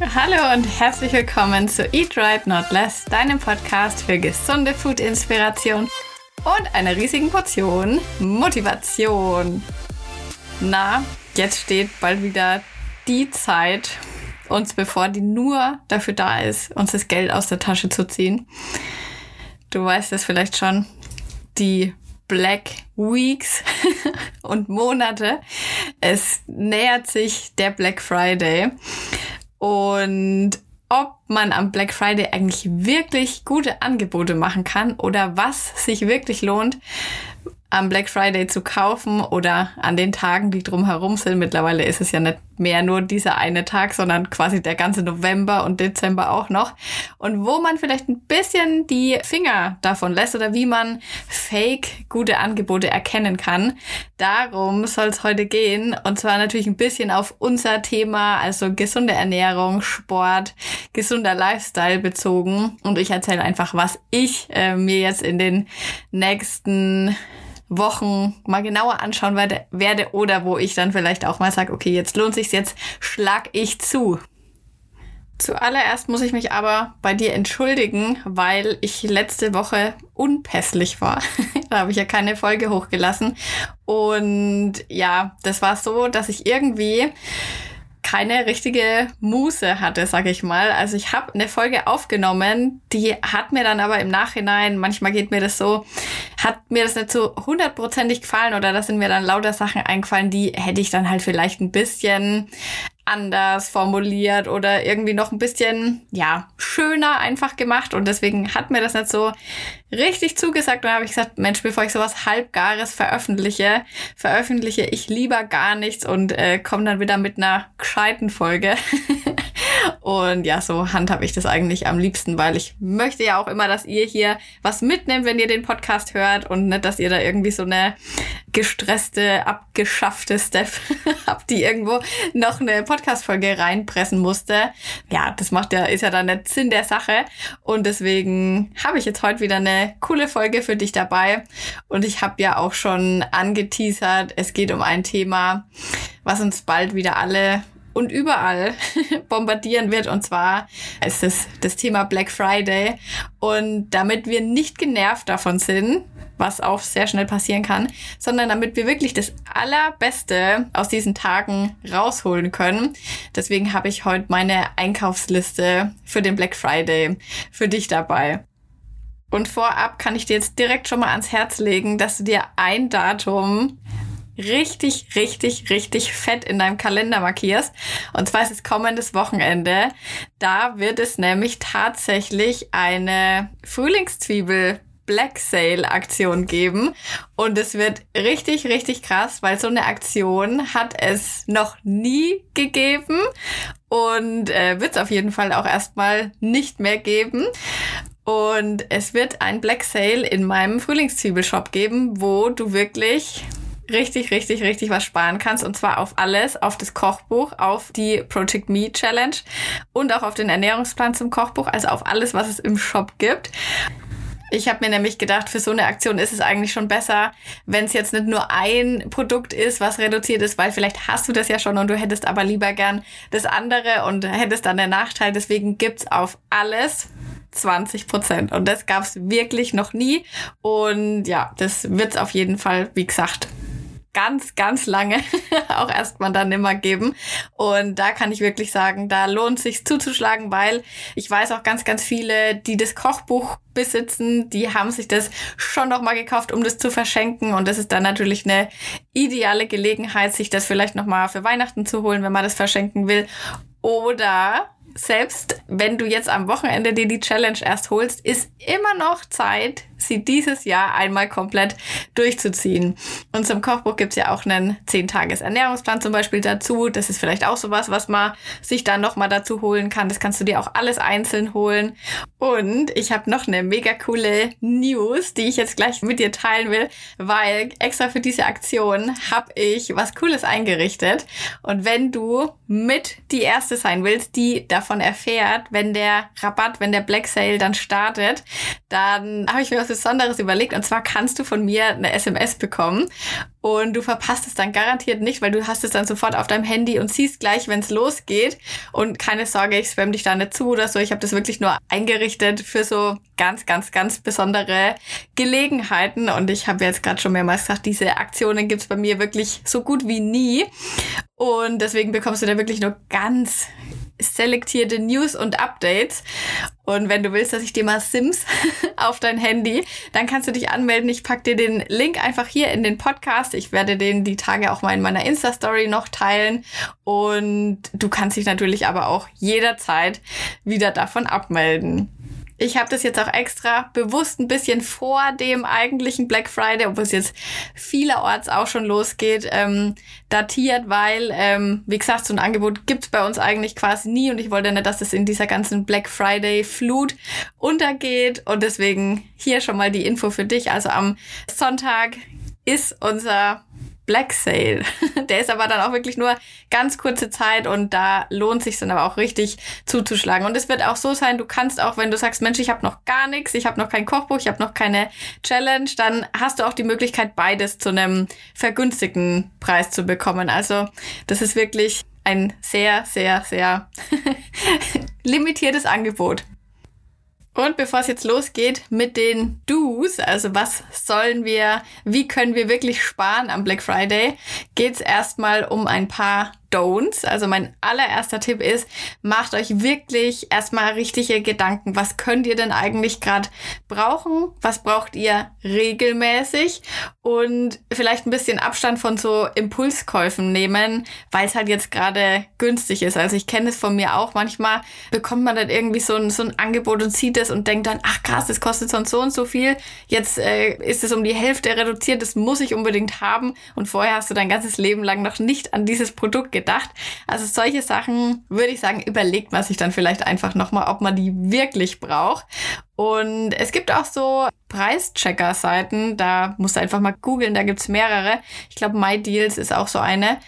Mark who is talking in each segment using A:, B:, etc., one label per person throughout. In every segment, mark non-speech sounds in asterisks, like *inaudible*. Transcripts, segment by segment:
A: Hallo und herzlich willkommen zu Eat Right Not Less, deinem Podcast für gesunde Food-Inspiration und einer riesigen Portion Motivation. Na, jetzt steht bald wieder die Zeit uns bevor, die nur dafür da ist, uns das Geld aus der Tasche zu ziehen. Du weißt es vielleicht schon, die Black Weeks *laughs* und Monate. Es nähert sich der Black Friday. Und ob man am Black Friday eigentlich wirklich gute Angebote machen kann oder was sich wirklich lohnt, am Black Friday zu kaufen oder an den Tagen, die drumherum sind. Mittlerweile ist es ja nicht mehr nur dieser eine Tag, sondern quasi der ganze November und Dezember auch noch. Und wo man vielleicht ein bisschen die Finger davon lässt oder wie man fake gute Angebote erkennen kann. Darum soll es heute gehen. Und zwar natürlich ein bisschen auf unser Thema, also gesunde Ernährung, Sport, gesunder Lifestyle bezogen. Und ich erzähle einfach, was ich äh, mir jetzt in den nächsten Wochen mal genauer anschauen werde, werde oder wo ich dann vielleicht auch mal sage, okay, jetzt lohnt sich's, jetzt schlag ich zu. Zuallererst muss ich mich aber bei dir entschuldigen, weil ich letzte Woche unpässlich war. *laughs* da habe ich ja keine Folge hochgelassen. Und ja, das war so, dass ich irgendwie keine richtige Muße hatte, sag ich mal. Also ich habe eine Folge aufgenommen, die hat mir dann aber im Nachhinein, manchmal geht mir das so, hat mir das nicht so hundertprozentig gefallen oder da sind mir dann lauter Sachen eingefallen, die hätte ich dann halt vielleicht ein bisschen anders formuliert oder irgendwie noch ein bisschen, ja, schöner einfach gemacht. Und deswegen hat mir das nicht so richtig zugesagt. Und dann habe ich gesagt, Mensch, bevor ich sowas halbgares veröffentliche, veröffentliche ich lieber gar nichts und äh, komme dann wieder mit einer gescheiten Folge. *laughs* Und ja, so handhabe ich das eigentlich am liebsten, weil ich möchte ja auch immer, dass ihr hier was mitnehmt, wenn ihr den Podcast hört und nicht, dass ihr da irgendwie so eine gestresste, abgeschaffte Steph *laughs* habt, die irgendwo noch eine Podcast-Folge reinpressen musste. Ja, das macht ja, ist ja dann der Sinn der Sache. Und deswegen habe ich jetzt heute wieder eine coole Folge für dich dabei. Und ich habe ja auch schon angeteasert, es geht um ein Thema, was uns bald wieder alle und überall *laughs* bombardieren wird. Und zwar ist es das Thema Black Friday. Und damit wir nicht genervt davon sind, was auch sehr schnell passieren kann, sondern damit wir wirklich das Allerbeste aus diesen Tagen rausholen können. Deswegen habe ich heute meine Einkaufsliste für den Black Friday für dich dabei. Und vorab kann ich dir jetzt direkt schon mal ans Herz legen, dass du dir ein Datum richtig, richtig, richtig fett in deinem Kalender markierst. Und zwar ist es kommendes Wochenende. Da wird es nämlich tatsächlich eine Frühlingszwiebel Black Sale Aktion geben und es wird richtig, richtig krass, weil so eine Aktion hat es noch nie gegeben und äh, wird es auf jeden Fall auch erstmal nicht mehr geben. Und es wird ein Black Sale in meinem Frühlingszwiebelshop geben, wo du wirklich richtig, richtig, richtig was sparen kannst. Und zwar auf alles, auf das Kochbuch, auf die Project Me Challenge und auch auf den Ernährungsplan zum Kochbuch, also auf alles, was es im Shop gibt. Ich habe mir nämlich gedacht, für so eine Aktion ist es eigentlich schon besser, wenn es jetzt nicht nur ein Produkt ist, was reduziert ist, weil vielleicht hast du das ja schon und du hättest aber lieber gern das andere und hättest dann den Nachteil. Deswegen gibt's auf alles 20 Prozent. Und das gab's wirklich noch nie. Und ja, das wird's auf jeden Fall, wie gesagt, ganz, ganz lange *laughs* auch erstmal dann immer geben. Und da kann ich wirklich sagen, da lohnt sich zuzuschlagen, weil ich weiß auch ganz, ganz viele, die das Kochbuch besitzen, die haben sich das schon noch mal gekauft, um das zu verschenken. Und das ist dann natürlich eine ideale Gelegenheit, sich das vielleicht noch mal für Weihnachten zu holen, wenn man das verschenken will. Oder selbst wenn du jetzt am Wochenende dir die Challenge erst holst, ist immer noch Zeit, sie dieses Jahr einmal komplett durchzuziehen. Und zum Kochbuch gibt's ja auch einen 10-Tages-Ernährungsplan zum Beispiel dazu. Das ist vielleicht auch sowas, was man sich dann nochmal dazu holen kann. Das kannst du dir auch alles einzeln holen. Und ich habe noch eine mega coole News, die ich jetzt gleich mit dir teilen will, weil extra für diese Aktion habe ich was Cooles eingerichtet. Und wenn du mit die Erste sein willst, die davon erfährt, wenn der Rabatt, wenn der Black Sale dann startet, dann habe ich mir was Besonderes überlegt. Und zwar kannst du von mir eine SMS bekommen und du verpasst es dann garantiert nicht, weil du hast es dann sofort auf deinem Handy und siehst gleich, wenn es losgeht. Und keine Sorge, ich spam dich da nicht zu oder so. Ich habe das wirklich nur eingerichtet für so ganz, ganz, ganz besondere Gelegenheiten. Und ich habe jetzt gerade schon mehrmals gesagt, diese Aktionen gibt's bei mir wirklich so gut wie nie. Und deswegen bekommst du da wirklich nur ganz selektierte News und Updates. Und wenn du willst, dass ich dir mal Sims *laughs* auf dein Handy, dann kannst du dich anmelden. Ich pack dir den Link einfach hier in den Podcast. Ich werde den die Tage auch mal in meiner Insta-Story noch teilen. Und du kannst dich natürlich aber auch jederzeit wieder davon abmelden. Ich habe das jetzt auch extra bewusst ein bisschen vor dem eigentlichen Black Friday, obwohl es jetzt vielerorts auch schon losgeht, ähm, datiert, weil, ähm, wie gesagt, so ein Angebot gibt's bei uns eigentlich quasi nie und ich wollte nicht, dass es in dieser ganzen Black Friday-Flut untergeht und deswegen hier schon mal die Info für dich. Also am Sonntag ist unser Black Sale. *laughs* Der ist aber dann auch wirklich nur ganz kurze Zeit und da lohnt sich dann aber auch richtig zuzuschlagen. Und es wird auch so sein, du kannst auch, wenn du sagst, Mensch, ich habe noch gar nichts, ich habe noch kein Kochbuch, ich habe noch keine Challenge, dann hast du auch die Möglichkeit, beides zu einem vergünstigten Preis zu bekommen. Also das ist wirklich ein sehr, sehr, sehr *laughs* limitiertes Angebot. Und bevor es jetzt losgeht mit den Do's, also was sollen wir, wie können wir wirklich sparen am Black Friday, geht es erstmal um ein paar Don'ts. Also mein allererster Tipp ist, macht euch wirklich erstmal richtige Gedanken. Was könnt ihr denn eigentlich gerade brauchen? Was braucht ihr regelmäßig? Und vielleicht ein bisschen Abstand von so Impulskäufen nehmen, weil es halt jetzt gerade günstig ist. Also ich kenne es von mir auch. Manchmal bekommt man dann irgendwie so ein, so ein Angebot und sieht es und denkt dann, ach krass, das kostet sonst so und so viel. Jetzt äh, ist es um die Hälfte reduziert. Das muss ich unbedingt haben. Und vorher hast du dein ganzes Leben lang noch nicht an dieses Produkt gedacht. Also solche Sachen würde ich sagen, überlegt man sich dann vielleicht einfach nochmal, ob man die wirklich braucht. Und es gibt auch so Preischecker-Seiten, da musst du einfach mal googeln, da gibt's mehrere. Ich glaube, MyDeals ist auch so eine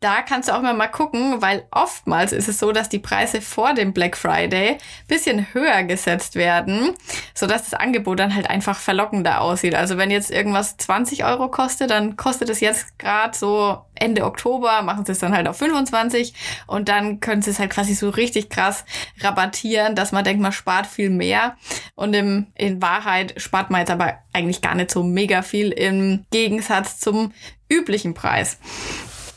A: da kannst du auch mal gucken, weil oftmals ist es so, dass die Preise vor dem Black Friday bisschen höher gesetzt werden, sodass das Angebot dann halt einfach verlockender aussieht. Also wenn jetzt irgendwas 20 Euro kostet, dann kostet es jetzt gerade so Ende Oktober, machen sie es dann halt auf 25 und dann können sie es halt quasi so richtig krass rabattieren, dass man denkt, man spart viel mehr. Und im, in Wahrheit spart man jetzt aber eigentlich gar nicht so mega viel im Gegensatz zum üblichen Preis.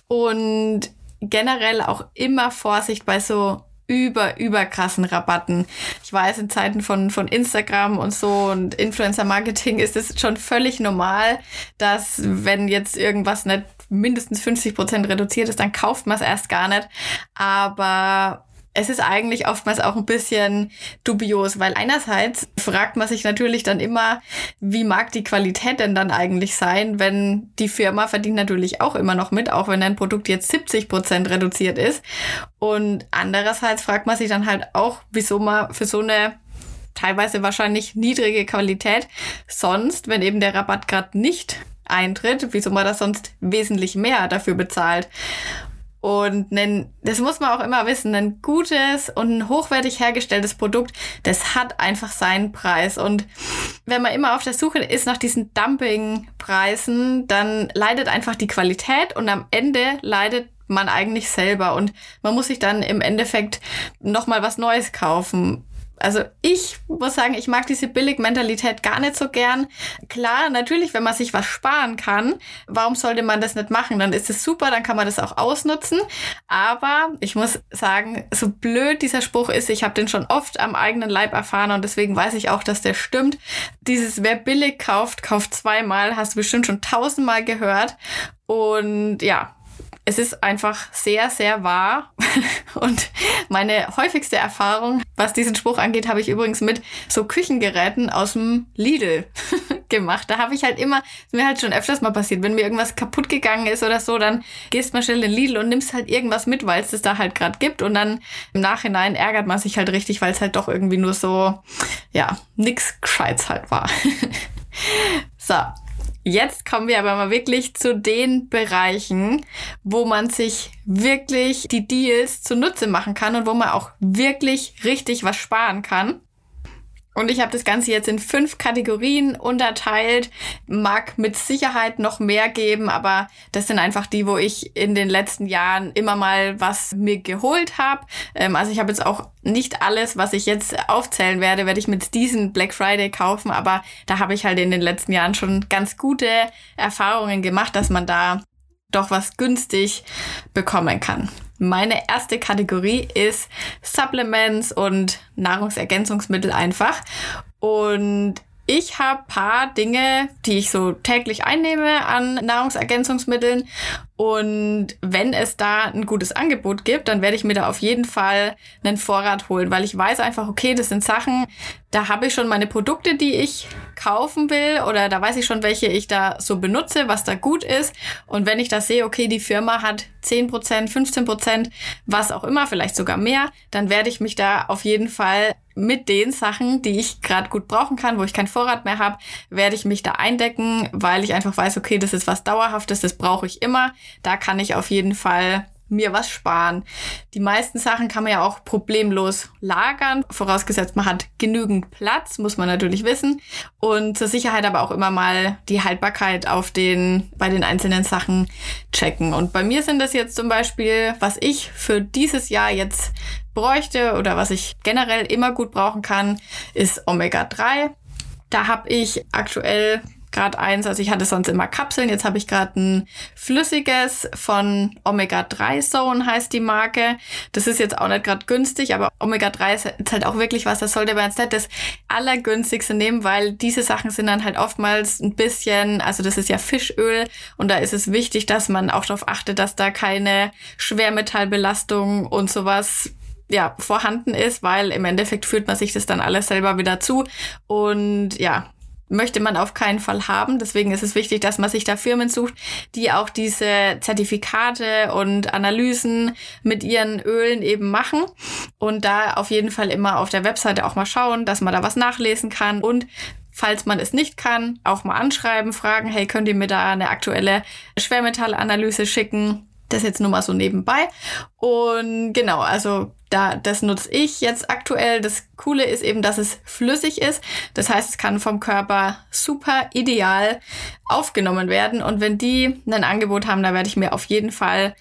A: Und generell auch immer Vorsicht bei so über, über krassen Rabatten. Ich weiß, in Zeiten von, von Instagram und so und Influencer-Marketing ist es schon völlig normal, dass wenn jetzt irgendwas nicht mindestens 50 Prozent reduziert ist, dann kauft man es erst gar nicht. Aber es ist eigentlich oftmals auch ein bisschen dubios, weil einerseits fragt man sich natürlich dann immer, wie mag die Qualität denn dann eigentlich sein, wenn die Firma verdient natürlich auch immer noch mit, auch wenn ein Produkt jetzt 70 Prozent reduziert ist. Und andererseits fragt man sich dann halt auch, wieso man für so eine teilweise wahrscheinlich niedrige Qualität sonst, wenn eben der Rabatt gerade nicht eintritt, wieso man das sonst wesentlich mehr dafür bezahlt. Und ein, das muss man auch immer wissen, ein gutes und ein hochwertig hergestelltes Produkt, das hat einfach seinen Preis. Und wenn man immer auf der Suche ist nach diesen Dumpingpreisen, dann leidet einfach die Qualität und am Ende leidet man eigentlich selber und man muss sich dann im Endeffekt nochmal was Neues kaufen also ich muss sagen, ich mag diese Billig-Mentalität gar nicht so gern. Klar, natürlich, wenn man sich was sparen kann, warum sollte man das nicht machen? Dann ist es super, dann kann man das auch ausnutzen. Aber ich muss sagen, so blöd dieser Spruch ist, ich habe den schon oft am eigenen Leib erfahren und deswegen weiß ich auch, dass der stimmt. Dieses, wer billig kauft, kauft zweimal, hast du bestimmt schon tausendmal gehört. Und ja, es ist einfach sehr, sehr wahr. *laughs* Und meine häufigste Erfahrung, was diesen Spruch angeht, habe ich übrigens mit so Küchengeräten aus dem Lidl *laughs* gemacht. Da habe ich halt immer, ist mir halt schon öfters mal passiert, wenn mir irgendwas kaputt gegangen ist oder so, dann gehst man schnell in Lidl und nimmst halt irgendwas mit, weil es das da halt gerade gibt. Und dann im Nachhinein ärgert man sich halt richtig, weil es halt doch irgendwie nur so, ja, nix Gescheites halt war. *laughs* so, Jetzt kommen wir aber mal wirklich zu den Bereichen, wo man sich wirklich die Deals zunutze machen kann und wo man auch wirklich richtig was sparen kann. Und ich habe das Ganze jetzt in fünf Kategorien unterteilt. Mag mit Sicherheit noch mehr geben, aber das sind einfach die, wo ich in den letzten Jahren immer mal was mir geholt habe. Ähm, also ich habe jetzt auch nicht alles, was ich jetzt aufzählen werde, werde ich mit diesen Black Friday kaufen, aber da habe ich halt in den letzten Jahren schon ganz gute Erfahrungen gemacht, dass man da doch was günstig bekommen kann. Meine erste Kategorie ist Supplements und Nahrungsergänzungsmittel einfach. Und ich habe paar Dinge, die ich so täglich einnehme an Nahrungsergänzungsmitteln. Und wenn es da ein gutes Angebot gibt, dann werde ich mir da auf jeden Fall einen Vorrat holen, weil ich weiß einfach, okay, das sind Sachen, da habe ich schon meine Produkte, die ich kaufen will oder da weiß ich schon, welche ich da so benutze, was da gut ist. Und wenn ich da sehe, okay, die Firma hat 10%, 15%, was auch immer, vielleicht sogar mehr, dann werde ich mich da auf jeden Fall mit den Sachen, die ich gerade gut brauchen kann, wo ich keinen Vorrat mehr habe, werde ich mich da eindecken, weil ich einfach weiß, okay, das ist was Dauerhaftes, das brauche ich immer. Da kann ich auf jeden Fall mir was sparen. Die meisten Sachen kann man ja auch problemlos lagern, vorausgesetzt man hat genügend Platz, muss man natürlich wissen. Und zur Sicherheit aber auch immer mal die Haltbarkeit auf den, bei den einzelnen Sachen checken. Und bei mir sind das jetzt zum Beispiel, was ich für dieses Jahr jetzt bräuchte oder was ich generell immer gut brauchen kann, ist Omega-3. Da habe ich aktuell gerade eins, also ich hatte sonst immer Kapseln, jetzt habe ich gerade ein flüssiges von Omega-3 Zone heißt die Marke. Das ist jetzt auch nicht gerade günstig, aber Omega-3 ist halt auch wirklich was, das sollte man jetzt nicht das allergünstigste nehmen, weil diese Sachen sind dann halt oftmals ein bisschen, also das ist ja Fischöl und da ist es wichtig, dass man auch darauf achtet, dass da keine Schwermetallbelastung und sowas ja, vorhanden ist, weil im Endeffekt führt man sich das dann alles selber wieder zu. Und ja, möchte man auf keinen Fall haben. Deswegen ist es wichtig, dass man sich da Firmen sucht, die auch diese Zertifikate und Analysen mit ihren Ölen eben machen. Und da auf jeden Fall immer auf der Webseite auch mal schauen, dass man da was nachlesen kann. Und falls man es nicht kann, auch mal anschreiben, fragen, hey, könnt ihr mir da eine aktuelle Schwermetallanalyse schicken? Das jetzt nur mal so nebenbei. Und genau, also da, das nutze ich jetzt aktuell. Das Coole ist eben, dass es flüssig ist. Das heißt, es kann vom Körper super ideal aufgenommen werden. Und wenn die ein Angebot haben, da werde ich mir auf jeden Fall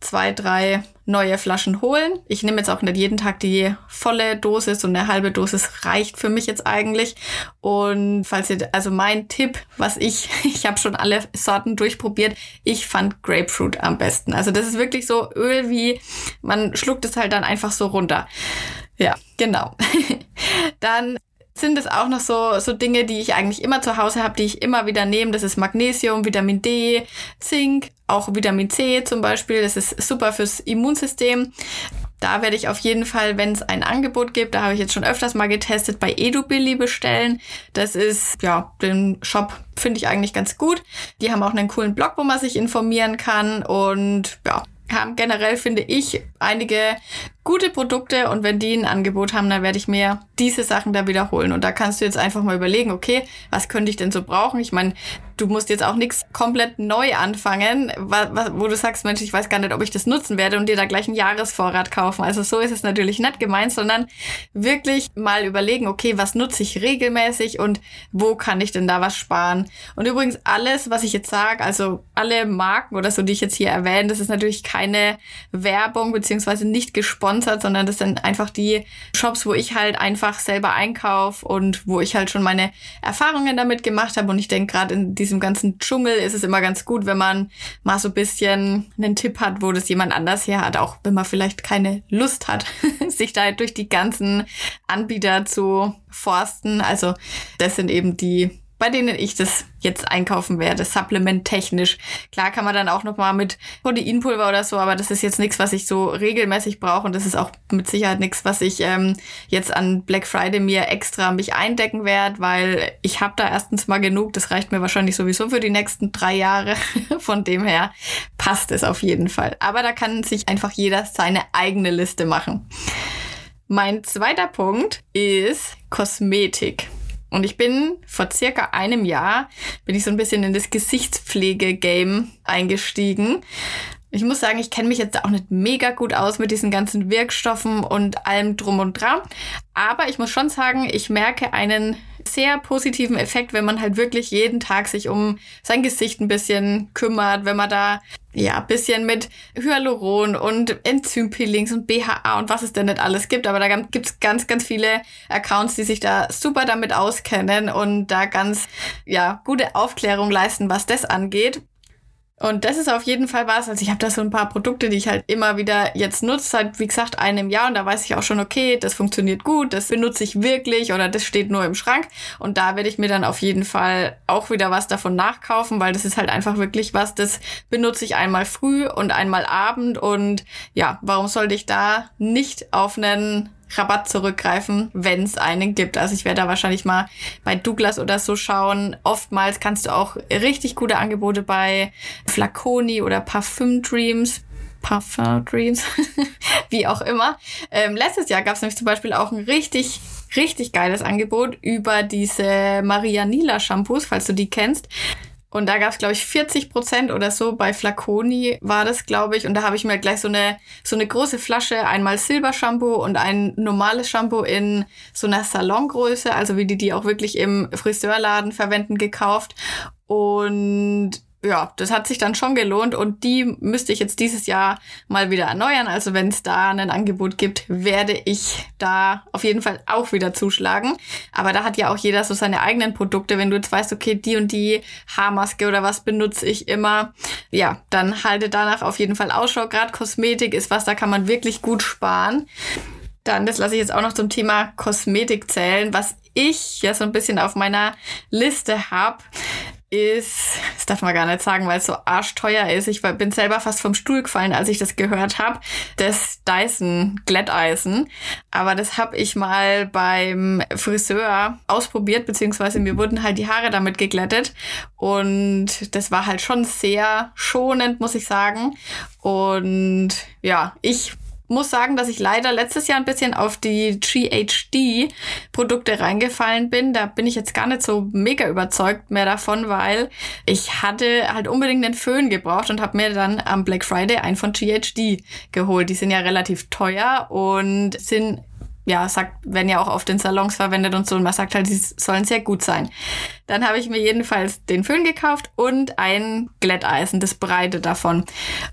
A: zwei, drei neue Flaschen holen. Ich nehme jetzt auch nicht jeden Tag die volle Dosis und eine halbe Dosis reicht für mich jetzt eigentlich. Und falls ihr, also mein Tipp, was ich, *laughs* ich habe schon alle Sorten durchprobiert, ich fand Grapefruit am besten. Also das ist wirklich so Öl wie, man schluckt es halt dann einfach so runter. Ja, genau. *laughs* dann sind es auch noch so, so Dinge, die ich eigentlich immer zu Hause habe, die ich immer wieder nehme. Das ist Magnesium, Vitamin D, Zink, auch Vitamin C zum Beispiel. Das ist super fürs Immunsystem. Da werde ich auf jeden Fall, wenn es ein Angebot gibt, da habe ich jetzt schon öfters mal getestet, bei EduBilly bestellen. Das ist, ja, den Shop finde ich eigentlich ganz gut. Die haben auch einen coolen Blog, wo man sich informieren kann und ja, haben generell, finde ich, einige gute Produkte und wenn die ein Angebot haben, dann werde ich mir diese Sachen da wiederholen. Und da kannst du jetzt einfach mal überlegen, okay, was könnte ich denn so brauchen? Ich meine, du musst jetzt auch nichts komplett neu anfangen, wo du sagst, Mensch, ich weiß gar nicht, ob ich das nutzen werde und dir da gleich einen Jahresvorrat kaufen. Also so ist es natürlich nicht gemeint, sondern wirklich mal überlegen, okay, was nutze ich regelmäßig und wo kann ich denn da was sparen? Und übrigens alles, was ich jetzt sage, also alle Marken oder so, die ich jetzt hier erwähne, das ist natürlich keine Werbung beziehungsweise nicht gesponsert, sondern das sind einfach die Shops, wo ich halt einfach selber einkaufe und wo ich halt schon meine Erfahrungen damit gemacht habe. Und ich denke, gerade in diesem ganzen Dschungel ist es immer ganz gut, wenn man mal so ein bisschen einen Tipp hat, wo das jemand anders her hat, auch wenn man vielleicht keine Lust hat, *laughs* sich da durch die ganzen Anbieter zu forsten. Also das sind eben die bei denen ich das jetzt einkaufen werde, supplementtechnisch. Klar kann man dann auch noch mal mit Proteinpulver oder so, aber das ist jetzt nichts, was ich so regelmäßig brauche und das ist auch mit Sicherheit nichts, was ich ähm, jetzt an Black Friday mir extra mich eindecken werde, weil ich habe da erstens mal genug. Das reicht mir wahrscheinlich sowieso für die nächsten drei Jahre. *laughs* Von dem her passt es auf jeden Fall. Aber da kann sich einfach jeder seine eigene Liste machen. Mein zweiter Punkt ist Kosmetik. Und ich bin vor circa einem Jahr, bin ich so ein bisschen in das Gesichtspflege-Game eingestiegen. Ich muss sagen, ich kenne mich jetzt auch nicht mega gut aus mit diesen ganzen Wirkstoffen und allem drum und dran. Aber ich muss schon sagen, ich merke einen sehr positiven Effekt, wenn man halt wirklich jeden Tag sich um sein Gesicht ein bisschen kümmert, wenn man da ja bisschen mit Hyaluron und Enzympeelings und BHA und was es denn nicht alles gibt. Aber da gibt's ganz, ganz viele Accounts, die sich da super damit auskennen und da ganz ja gute Aufklärung leisten, was das angeht. Und das ist auf jeden Fall was. Also ich habe da so ein paar Produkte, die ich halt immer wieder jetzt nutze, seit wie gesagt einem Jahr. Und da weiß ich auch schon, okay, das funktioniert gut, das benutze ich wirklich oder das steht nur im Schrank. Und da werde ich mir dann auf jeden Fall auch wieder was davon nachkaufen, weil das ist halt einfach wirklich was, das benutze ich einmal früh und einmal Abend. Und ja, warum sollte ich da nicht auf einen Rabatt zurückgreifen, wenn es einen gibt. Also ich werde da wahrscheinlich mal bei Douglas oder so schauen. Oftmals kannst du auch richtig gute Angebote bei Flaconi oder Parfum Dreams Parfum Dreams, *laughs* wie auch immer. Ähm, letztes Jahr gab es nämlich zum Beispiel auch ein richtig, richtig geiles Angebot über diese Maria Nila Shampoos, falls du die kennst. Und da gab es, glaube ich, 40 Prozent oder so. Bei Flaconi war das, glaube ich. Und da habe ich mir gleich so eine, so eine große Flasche, einmal Silbershampoo und ein normales Shampoo in so einer Salongröße, also wie die die auch wirklich im Friseurladen verwenden, gekauft. Und ja, das hat sich dann schon gelohnt und die müsste ich jetzt dieses Jahr mal wieder erneuern. Also wenn es da ein Angebot gibt, werde ich da auf jeden Fall auch wieder zuschlagen. Aber da hat ja auch jeder so seine eigenen Produkte. Wenn du jetzt weißt, okay, die und die Haarmaske oder was benutze ich immer, ja, dann halte danach auf jeden Fall Ausschau. Gerade Kosmetik ist was, da kann man wirklich gut sparen. Dann, das lasse ich jetzt auch noch zum Thema Kosmetik zählen, was ich ja so ein bisschen auf meiner Liste habe ist, das darf man gar nicht sagen, weil es so arschteuer ist. Ich bin selber fast vom Stuhl gefallen, als ich das gehört habe. Das Dyson Glätteisen. Aber das habe ich mal beim Friseur ausprobiert, beziehungsweise mir wurden halt die Haare damit geglättet. Und das war halt schon sehr schonend, muss ich sagen. Und ja, ich muss sagen, dass ich leider letztes Jahr ein bisschen auf die GHD-Produkte reingefallen bin. Da bin ich jetzt gar nicht so mega überzeugt mehr davon, weil ich hatte halt unbedingt einen Föhn gebraucht und habe mir dann am Black Friday einen von GHD geholt. Die sind ja relativ teuer und sind ja, sagt, werden ja auch auf den Salons verwendet und so. Und man sagt halt, sie sollen sehr gut sein. Dann habe ich mir jedenfalls den Föhn gekauft und ein Glätteisen, das Breite davon.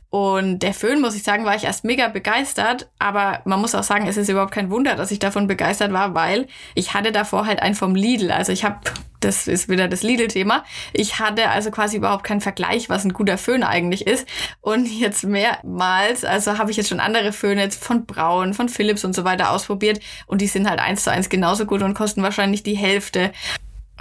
A: Und der Föhn, muss ich sagen, war ich erst mega begeistert. Aber man muss auch sagen, es ist überhaupt kein Wunder, dass ich davon begeistert war, weil ich hatte davor halt einen vom Lidl. Also ich habe das ist wieder das Lidl-Thema. Ich hatte also quasi überhaupt keinen Vergleich, was ein guter Föhn eigentlich ist. Und jetzt mehrmals, also habe ich jetzt schon andere Föhne jetzt von Braun, von Philips und so weiter ausprobiert. Und die sind halt eins zu eins genauso gut und kosten wahrscheinlich die Hälfte.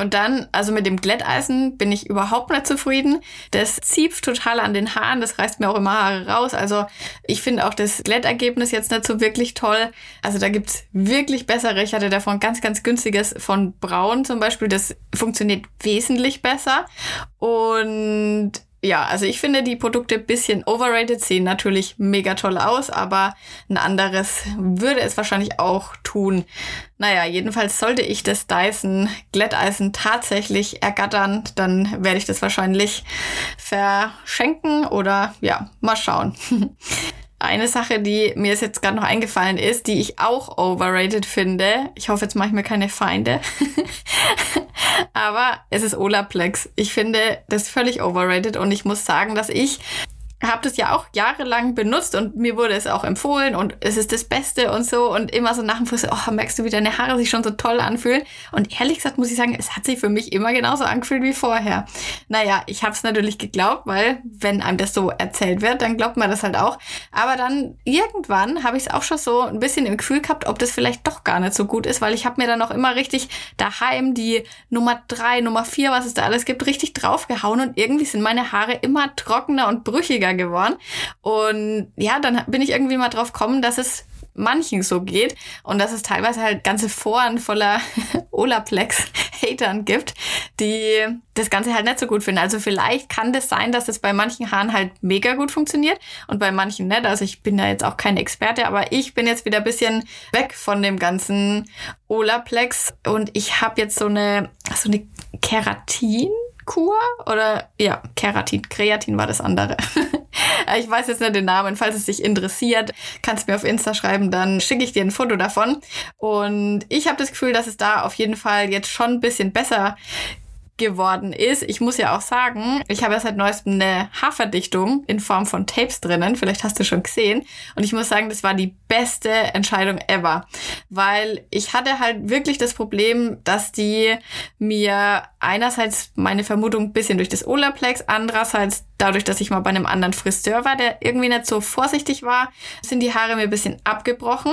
A: Und dann, also mit dem Glätteisen bin ich überhaupt nicht zufrieden. Das zieht total an den Haaren, das reißt mir auch immer Haare raus. Also ich finde auch das Glättergebnis jetzt nicht so wirklich toll. Also da gibt's wirklich bessere. Ich hatte davon ganz, ganz günstiges von Braun zum Beispiel. Das funktioniert wesentlich besser. Und ja, also ich finde die Produkte bisschen overrated, sehen natürlich mega toll aus, aber ein anderes würde es wahrscheinlich auch tun. Naja, jedenfalls sollte ich das Dyson Glätteisen tatsächlich ergattern, dann werde ich das wahrscheinlich verschenken oder ja, mal schauen. *laughs* Eine Sache, die mir jetzt gerade noch eingefallen ist, die ich auch overrated finde. Ich hoffe, jetzt mache ich mir keine Feinde. *laughs* Aber es ist Olaplex. Ich finde das völlig overrated und ich muss sagen, dass ich habe das ja auch jahrelang benutzt und mir wurde es auch empfohlen und es ist das Beste und so und immer so nach dem Friseur, oh, merkst du, wie deine Haare sich schon so toll anfühlen? Und ehrlich gesagt muss ich sagen, es hat sich für mich immer genauso angefühlt wie vorher. Naja, ich habe es natürlich geglaubt, weil wenn einem das so erzählt wird, dann glaubt man das halt auch. Aber dann irgendwann habe ich es auch schon so ein bisschen im Gefühl gehabt, ob das vielleicht doch gar nicht so gut ist, weil ich habe mir dann auch immer richtig daheim die Nummer drei, Nummer vier, was es da alles gibt, richtig draufgehauen und irgendwie sind meine Haare immer trockener und brüchiger weniger geworden. Und ja, dann bin ich irgendwie mal drauf gekommen, dass es manchen so geht und dass es teilweise halt ganze Foren voller *laughs* Olaplex-Hatern gibt, die das Ganze halt nicht so gut finden. Also vielleicht kann das sein, dass es bei manchen Haaren halt mega gut funktioniert und bei manchen nicht. Also ich bin da jetzt auch kein Experte, aber ich bin jetzt wieder ein bisschen weg von dem ganzen Olaplex und ich habe jetzt so eine, so eine Keratin Kur oder ja, Keratin, Kreatin war das andere. *laughs* ich weiß jetzt nicht den Namen, falls es dich interessiert, kannst du mir auf Insta schreiben, dann schicke ich dir ein Foto davon. Und ich habe das Gefühl, dass es da auf jeden Fall jetzt schon ein bisschen besser geworden ist. Ich muss ja auch sagen, ich habe ja seit neuestem eine Haarverdichtung in Form von Tapes drinnen. Vielleicht hast du schon gesehen. Und ich muss sagen, das war die beste Entscheidung ever. Weil ich hatte halt wirklich das Problem, dass die mir einerseits meine Vermutung ein bisschen durch das Olaplex, andererseits dadurch, dass ich mal bei einem anderen Friseur war, der irgendwie nicht so vorsichtig war, sind die Haare mir ein bisschen abgebrochen.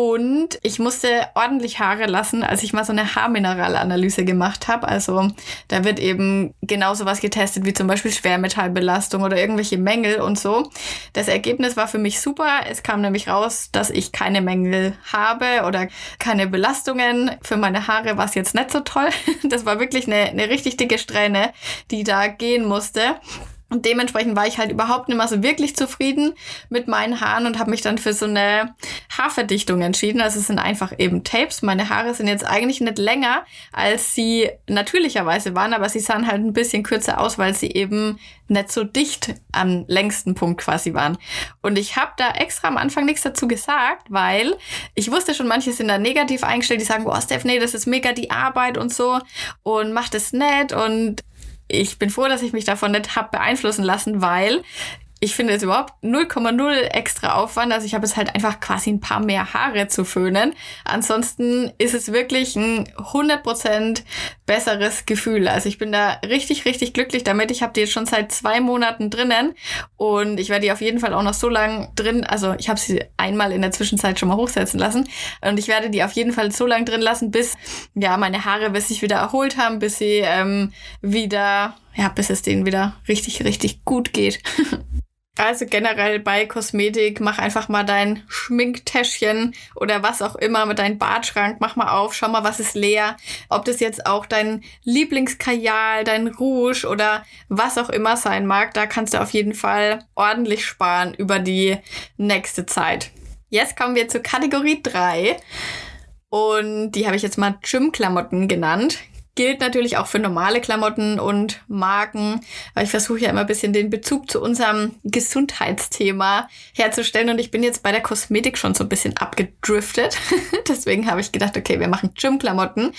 A: Und ich musste ordentlich Haare lassen, als ich mal so eine Haarmineralanalyse gemacht habe. Also da wird eben genau sowas getestet wie zum Beispiel Schwermetallbelastung oder irgendwelche Mängel und so. Das Ergebnis war für mich super. Es kam nämlich raus, dass ich keine Mängel habe oder keine Belastungen. Für meine Haare war es jetzt nicht so toll. *laughs* Das war wirklich eine, eine richtig dicke Strähne, die da gehen musste. Und dementsprechend war ich halt überhaupt nicht mehr so wirklich zufrieden mit meinen Haaren und habe mich dann für so eine Haarverdichtung entschieden. Also es sind einfach eben Tapes. Meine Haare sind jetzt eigentlich nicht länger, als sie natürlicherweise waren, aber sie sahen halt ein bisschen kürzer aus, weil sie eben nicht so dicht am längsten Punkt quasi waren. Und ich habe da extra am Anfang nichts dazu gesagt, weil ich wusste schon, manche sind da negativ eingestellt, die sagen, boah, Steph, nee, das ist mega die Arbeit und so und macht es nett und ich bin froh, dass ich mich davon nicht hab beeinflussen lassen, weil ich finde es überhaupt 0,0 extra Aufwand. Also ich habe jetzt halt einfach quasi ein paar mehr Haare zu föhnen. Ansonsten ist es wirklich ein 100% besseres Gefühl. Also ich bin da richtig, richtig glücklich damit. Ich habe die jetzt schon seit zwei Monaten drinnen und ich werde die auf jeden Fall auch noch so lang drin, also ich habe sie einmal in der Zwischenzeit schon mal hochsetzen lassen und ich werde die auf jeden Fall so lang drin lassen, bis ja meine Haare bis sich wieder erholt haben, bis sie ähm, wieder, ja, bis es denen wieder richtig, richtig gut geht. *laughs* Also generell bei Kosmetik, mach einfach mal dein Schminktäschchen oder was auch immer mit deinem Badschrank, mach mal auf, schau mal, was ist leer. Ob das jetzt auch dein Lieblingskajal, dein Rouge oder was auch immer sein mag, da kannst du auf jeden Fall ordentlich sparen über die nächste Zeit. Jetzt kommen wir zur Kategorie 3. Und die habe ich jetzt mal Gym-Klamotten genannt gilt natürlich auch für normale Klamotten und Marken, weil ich versuche ja immer ein bisschen den Bezug zu unserem Gesundheitsthema herzustellen und ich bin jetzt bei der Kosmetik schon so ein bisschen abgedriftet. *laughs* Deswegen habe ich gedacht, okay, wir machen Gym-Klamotten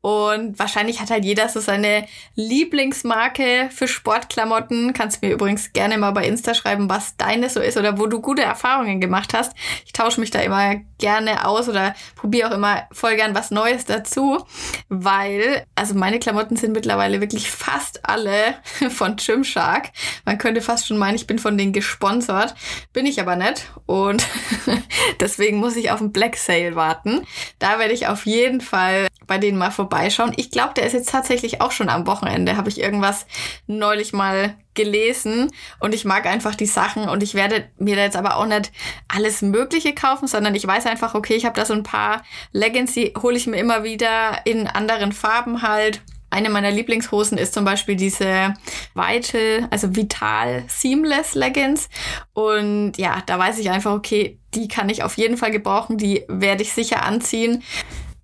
A: und wahrscheinlich hat halt jeder so seine Lieblingsmarke für Sportklamotten. Kannst mir übrigens gerne mal bei Insta schreiben, was deine so ist oder wo du gute Erfahrungen gemacht hast. Ich tausche mich da immer gerne aus oder probiere auch immer voll gern was Neues dazu, weil also meine Klamotten sind mittlerweile wirklich fast alle *laughs* von Gymshark. Man könnte fast schon meinen, ich bin von denen gesponsert. Bin ich aber nicht. Und *laughs* deswegen muss ich auf den Black Sale warten. Da werde ich auf jeden Fall bei denen mal vorbeischauen. Ich glaube, der ist jetzt tatsächlich auch schon am Wochenende. Habe ich irgendwas neulich mal gelesen und ich mag einfach die Sachen und ich werde mir da jetzt aber auch nicht alles Mögliche kaufen, sondern ich weiß einfach, okay, ich habe da so ein paar Leggings, die hole ich mir immer wieder in anderen Farben halt. Eine meiner Lieblingshosen ist zum Beispiel diese Vital, also Vital Seamless Leggings. Und ja, da weiß ich einfach, okay, die kann ich auf jeden Fall gebrauchen, die werde ich sicher anziehen.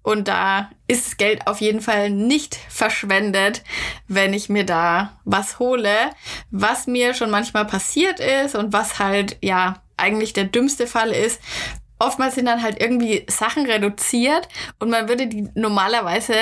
A: Und da ist Geld auf jeden Fall nicht verschwendet, wenn ich mir da was hole, was mir schon manchmal passiert ist und was halt, ja, eigentlich der dümmste Fall ist. Oftmals sind dann halt irgendwie Sachen reduziert und man würde die normalerweise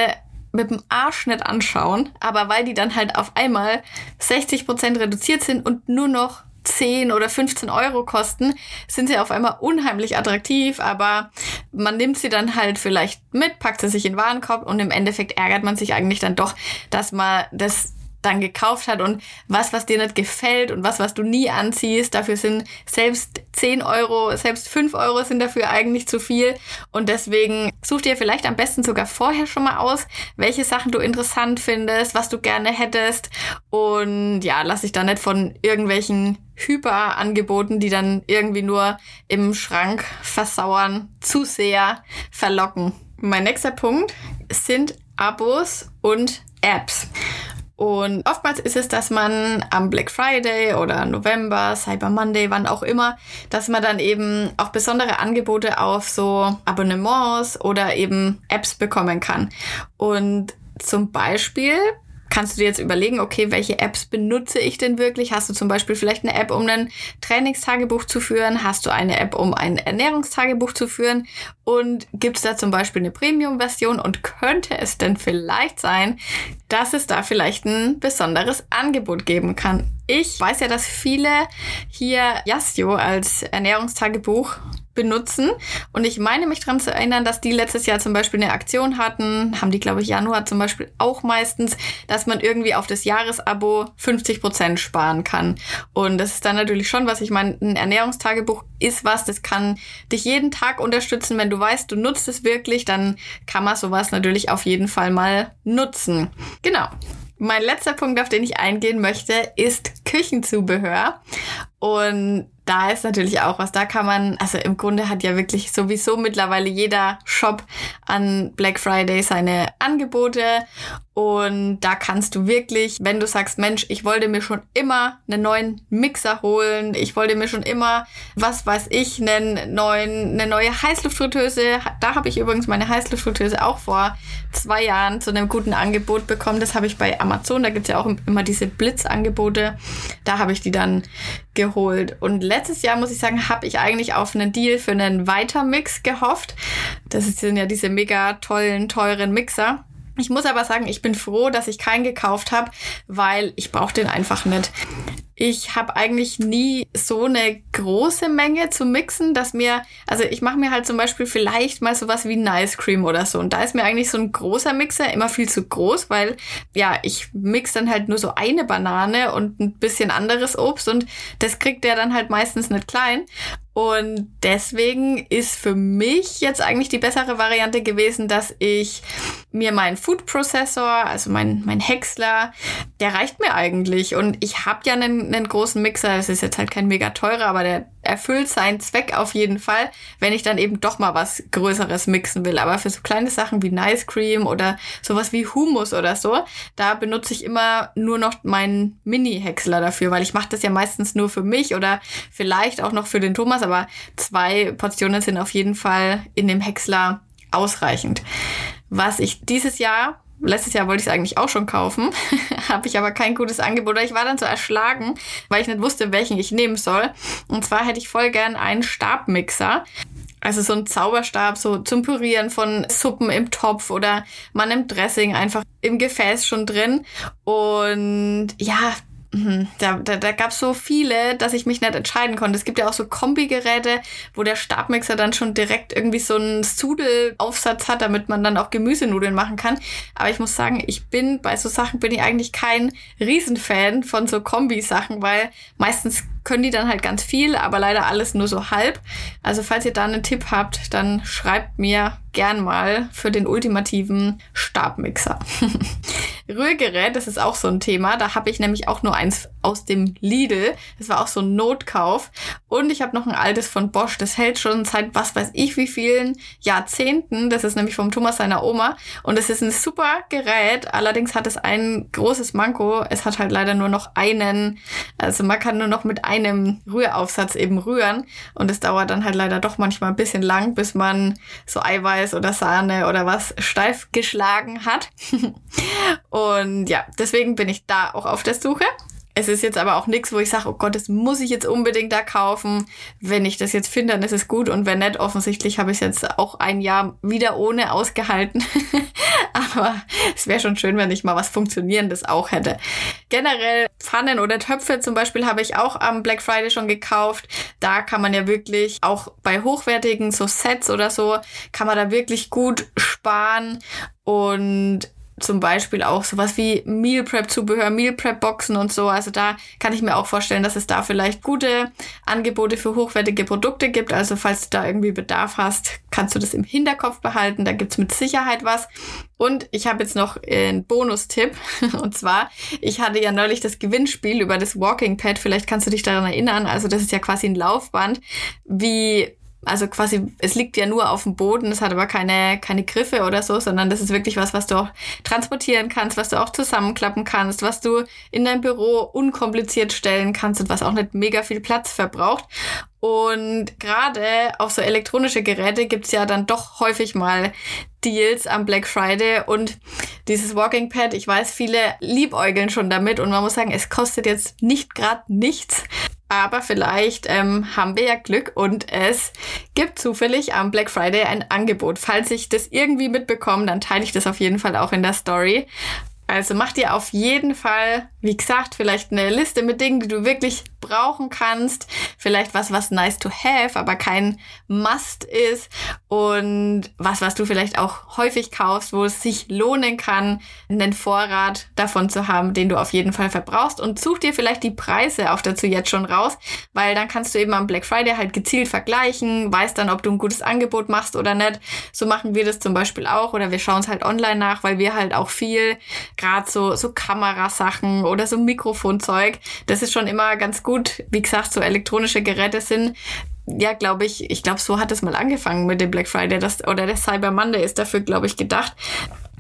A: mit dem Arsch nicht anschauen, aber weil die dann halt auf einmal 60 Prozent reduziert sind und nur noch 10 oder 15 Euro kosten, sind sie auf einmal unheimlich attraktiv, aber man nimmt sie dann halt vielleicht mit, packt sie sich in den Warenkorb und im Endeffekt ärgert man sich eigentlich dann doch, dass man das dann gekauft hat und was, was dir nicht gefällt und was, was du nie anziehst, dafür sind selbst 10 Euro, selbst 5 Euro sind dafür eigentlich zu viel und deswegen such dir vielleicht am besten sogar vorher schon mal aus, welche Sachen du interessant findest, was du gerne hättest und ja, lass dich da nicht von irgendwelchen Hyperangeboten, die dann irgendwie nur im Schrank versauern, zu sehr verlocken. Mein nächster Punkt sind Abos und Apps. Und oftmals ist es, dass man am Black Friday oder November, Cyber Monday, wann auch immer, dass man dann eben auch besondere Angebote auf so Abonnements oder eben Apps bekommen kann. Und zum Beispiel kannst du dir jetzt überlegen, okay, welche Apps benutze ich denn wirklich? Hast du zum Beispiel vielleicht eine App, um ein Trainingstagebuch zu führen? Hast du eine App, um ein Ernährungstagebuch zu führen? Und gibt es da zum Beispiel eine Premium-Version? Und könnte es denn vielleicht sein, dass es da vielleicht ein besonderes Angebot geben kann? Ich weiß ja, dass viele hier Yastio als Ernährungstagebuch benutzen. Und ich meine mich daran zu erinnern, dass die letztes Jahr zum Beispiel eine Aktion hatten, haben die, glaube ich, Januar zum Beispiel auch meistens, dass man irgendwie auf das Jahresabo 50 Prozent sparen kann. Und das ist dann natürlich schon was. Ich meine, ein Ernährungstagebuch ist was, das kann dich jeden Tag unterstützen. Wenn du weißt, du nutzt es wirklich, dann kann man sowas natürlich auf jeden Fall mal nutzen. Genau. Mein letzter Punkt, auf den ich eingehen möchte, ist Küchenzubehör. Und da ist natürlich auch was. Da kann man, also im Grunde hat ja wirklich sowieso mittlerweile jeder Shop an Black Friday seine Angebote. Und da kannst du wirklich, wenn du sagst, Mensch, ich wollte mir schon immer einen neuen Mixer holen, ich wollte mir schon immer, was weiß ich, einen neuen, eine neue Heißluftfritteuse. Da habe ich übrigens meine Heißluftfritteuse auch vor zwei Jahren zu einem guten Angebot bekommen. Das habe ich bei Amazon. Da gibt's ja auch immer diese Blitzangebote. Da habe ich die dann geholt. Und letztes Jahr, muss ich sagen, habe ich eigentlich auf einen Deal für einen Weitermix gehofft. Das sind ja diese mega tollen, teuren Mixer. Ich muss aber sagen, ich bin froh, dass ich keinen gekauft habe, weil ich brauche den einfach nicht. Ich habe eigentlich nie so eine große Menge zu mixen, dass mir, also ich mache mir halt zum Beispiel vielleicht mal sowas wie ein Ice Cream oder so. Und da ist mir eigentlich so ein großer Mixer immer viel zu groß, weil ja, ich mix dann halt nur so eine Banane und ein bisschen anderes Obst und das kriegt der dann halt meistens nicht klein. Und deswegen ist für mich jetzt eigentlich die bessere Variante gewesen, dass ich mir meinen Food Processor, also mein, mein Häcksler, der reicht mir eigentlich. Und ich habe ja einen, einen großen Mixer, das ist jetzt halt kein mega teurer, aber der erfüllt seinen Zweck auf jeden Fall, wenn ich dann eben doch mal was Größeres mixen will. Aber für so kleine Sachen wie Nice Cream oder sowas wie Hummus oder so, da benutze ich immer nur noch meinen Mini-Häcksler dafür, weil ich mache das ja meistens nur für mich oder vielleicht auch noch für den Thomas, aber zwei Portionen sind auf jeden Fall in dem Häcksler ausreichend. Was ich dieses Jahr Letztes Jahr wollte ich es eigentlich auch schon kaufen, *laughs* habe ich aber kein gutes Angebot. Ich war dann so erschlagen, weil ich nicht wusste, welchen ich nehmen soll. Und zwar hätte ich voll gern einen Stabmixer. Also so ein Zauberstab, so zum Pürieren von Suppen im Topf oder man im Dressing einfach im Gefäß schon drin. Und ja. Da, da, da gab es so viele, dass ich mich nicht entscheiden konnte. Es gibt ja auch so Kombigeräte, wo der Stabmixer dann schon direkt irgendwie so einen Sudelaufsatz hat, damit man dann auch Gemüsenudeln machen kann. Aber ich muss sagen, ich bin bei so Sachen bin ich eigentlich kein Riesenfan von so Kombi-Sachen, weil meistens können die dann halt ganz viel, aber leider alles nur so halb. Also falls ihr da einen Tipp habt, dann schreibt mir gern mal für den ultimativen Stabmixer. *laughs* Rührgerät, das ist auch so ein Thema. Da habe ich nämlich auch nur eins aus dem Lidl. Das war auch so ein Notkauf. Und ich habe noch ein altes von Bosch. Das hält schon seit was weiß ich wie vielen Jahrzehnten. Das ist nämlich vom Thomas seiner Oma. Und es ist ein super Gerät. Allerdings hat es ein großes Manko. Es hat halt leider nur noch einen. Also man kann nur noch mit einem Rühraufsatz eben rühren. Und es dauert dann halt leider doch manchmal ein bisschen lang, bis man so Eiweiß oder Sahne oder was steif geschlagen hat. *laughs* Und ja, deswegen bin ich da auch auf der Suche. Es ist jetzt aber auch nichts, wo ich sage, oh Gott, das muss ich jetzt unbedingt da kaufen. Wenn ich das jetzt finde, dann ist es gut. Und wenn nicht, offensichtlich habe ich es jetzt auch ein Jahr wieder ohne ausgehalten. *laughs* aber es wäre schon schön, wenn ich mal was Funktionierendes auch hätte. Generell Pfannen oder Töpfe zum Beispiel habe ich auch am Black Friday schon gekauft. Da kann man ja wirklich auch bei hochwertigen so Sets oder so, kann man da wirklich gut sparen. Und zum Beispiel auch sowas wie Meal Prep Zubehör, Meal Prep Boxen und so. Also da kann ich mir auch vorstellen, dass es da vielleicht gute Angebote für hochwertige Produkte gibt. Also falls du da irgendwie Bedarf hast, kannst du das im Hinterkopf behalten. Da gibt's mit Sicherheit was. Und ich habe jetzt noch einen Bonustipp. *laughs* Und zwar, ich hatte ja neulich das Gewinnspiel über das Walking Pad. Vielleicht kannst du dich daran erinnern. Also das ist ja quasi ein Laufband, wie also quasi, es liegt ja nur auf dem Boden, es hat aber keine, keine Griffe oder so, sondern das ist wirklich was, was du auch transportieren kannst, was du auch zusammenklappen kannst, was du in dein Büro unkompliziert stellen kannst und was auch nicht mega viel Platz verbraucht. Und gerade auf so elektronische Geräte gibt's ja dann doch häufig mal Deals am Black Friday und dieses Walking Pad, ich weiß, viele liebäugeln schon damit und man muss sagen, es kostet jetzt nicht gerade nichts. Aber vielleicht ähm, haben wir ja Glück und es gibt zufällig am Black Friday ein Angebot. Falls ich das irgendwie mitbekomme, dann teile ich das auf jeden Fall auch in der Story. Also mach dir auf jeden Fall, wie gesagt, vielleicht eine Liste mit Dingen, die du wirklich brauchen kannst. Vielleicht was, was nice to have, aber kein Must ist. Und was, was du vielleicht auch häufig kaufst, wo es sich lohnen kann, einen Vorrat davon zu haben, den du auf jeden Fall verbrauchst. Und such dir vielleicht die Preise auch dazu jetzt schon raus, weil dann kannst du eben am Black Friday halt gezielt vergleichen, weißt dann, ob du ein gutes Angebot machst oder nicht. So machen wir das zum Beispiel auch oder wir schauen es halt online nach, weil wir halt auch viel gerade so, so Kamerasachen oder so Mikrofonzeug, das ist schon immer ganz gut. Wie gesagt, so elektronische Geräte sind ja, glaube ich, ich glaube, so hat es mal angefangen mit dem Black Friday das, oder der Cyber Monday ist dafür, glaube ich, gedacht.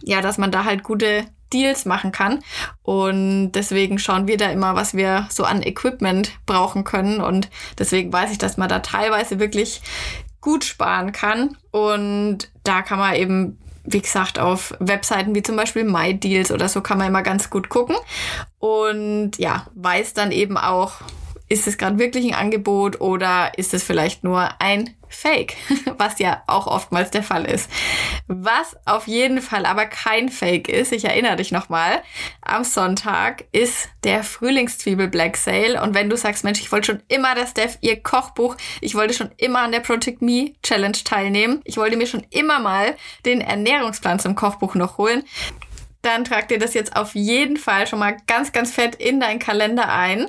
A: Ja, dass man da halt gute Deals machen kann. Und deswegen schauen wir da immer, was wir so an Equipment brauchen können. Und deswegen weiß ich, dass man da teilweise wirklich gut sparen kann. Und da kann man eben wie gesagt, auf Webseiten wie zum Beispiel MyDeals oder so kann man immer ganz gut gucken. Und ja, weiß dann eben auch, ist es gerade wirklich ein Angebot oder ist es vielleicht nur ein Fake, *laughs* was ja auch oftmals der Fall ist. Was auf jeden Fall aber kein Fake ist, ich erinnere dich nochmal, am Sonntag ist der Frühlingszwiebel Black Sale und wenn du sagst, Mensch, ich wollte schon immer das Dev ihr Kochbuch, ich wollte schon immer an der Project Me Challenge teilnehmen, ich wollte mir schon immer mal den Ernährungsplan zum Kochbuch noch holen, dann trag dir das jetzt auf jeden Fall schon mal ganz, ganz fett in deinen Kalender ein.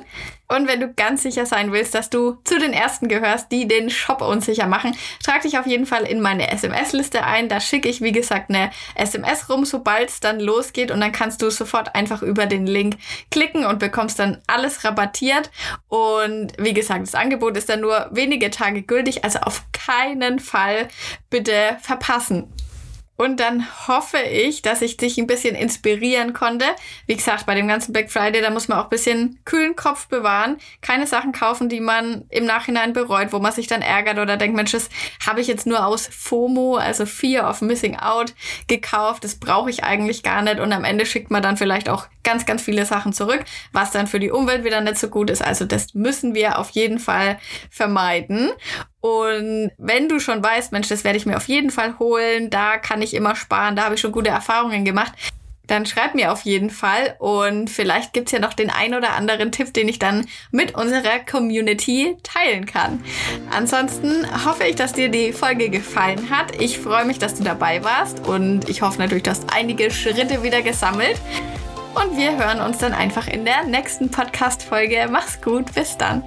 A: Und wenn du ganz sicher sein willst, dass du zu den ersten gehörst, die den Shop unsicher machen, trag dich auf jeden Fall in meine SMS-Liste ein. Da schicke ich, wie gesagt, eine SMS rum, sobald es dann losgeht. Und dann kannst du sofort einfach über den Link klicken und bekommst dann alles rabattiert. Und wie gesagt, das Angebot ist dann nur wenige Tage gültig. Also auf keinen Fall bitte verpassen. Und dann hoffe ich, dass ich dich ein bisschen inspirieren konnte. Wie gesagt, bei dem ganzen Black Friday, da muss man auch ein bisschen kühlen Kopf bewahren. Keine Sachen kaufen, die man im Nachhinein bereut, wo man sich dann ärgert oder denkt, Mensch, das habe ich jetzt nur aus FOMO, also Fear of Missing Out, gekauft. Das brauche ich eigentlich gar nicht. Und am Ende schickt man dann vielleicht auch ganz, ganz viele Sachen zurück, was dann für die Umwelt wieder nicht so gut ist. Also das müssen wir auf jeden Fall vermeiden. Und wenn du schon weißt, Mensch, das werde ich mir auf jeden Fall holen, da kann ich immer sparen, da habe ich schon gute Erfahrungen gemacht, dann schreib mir auf jeden Fall und vielleicht gibt's ja noch den ein oder anderen Tipp, den ich dann mit unserer Community teilen kann. Ansonsten hoffe ich, dass dir die Folge gefallen hat. Ich freue mich, dass du dabei warst und ich hoffe natürlich, du hast einige Schritte wieder gesammelt. Und wir hören uns dann einfach in der nächsten Podcast-Folge. Mach's gut, bis dann.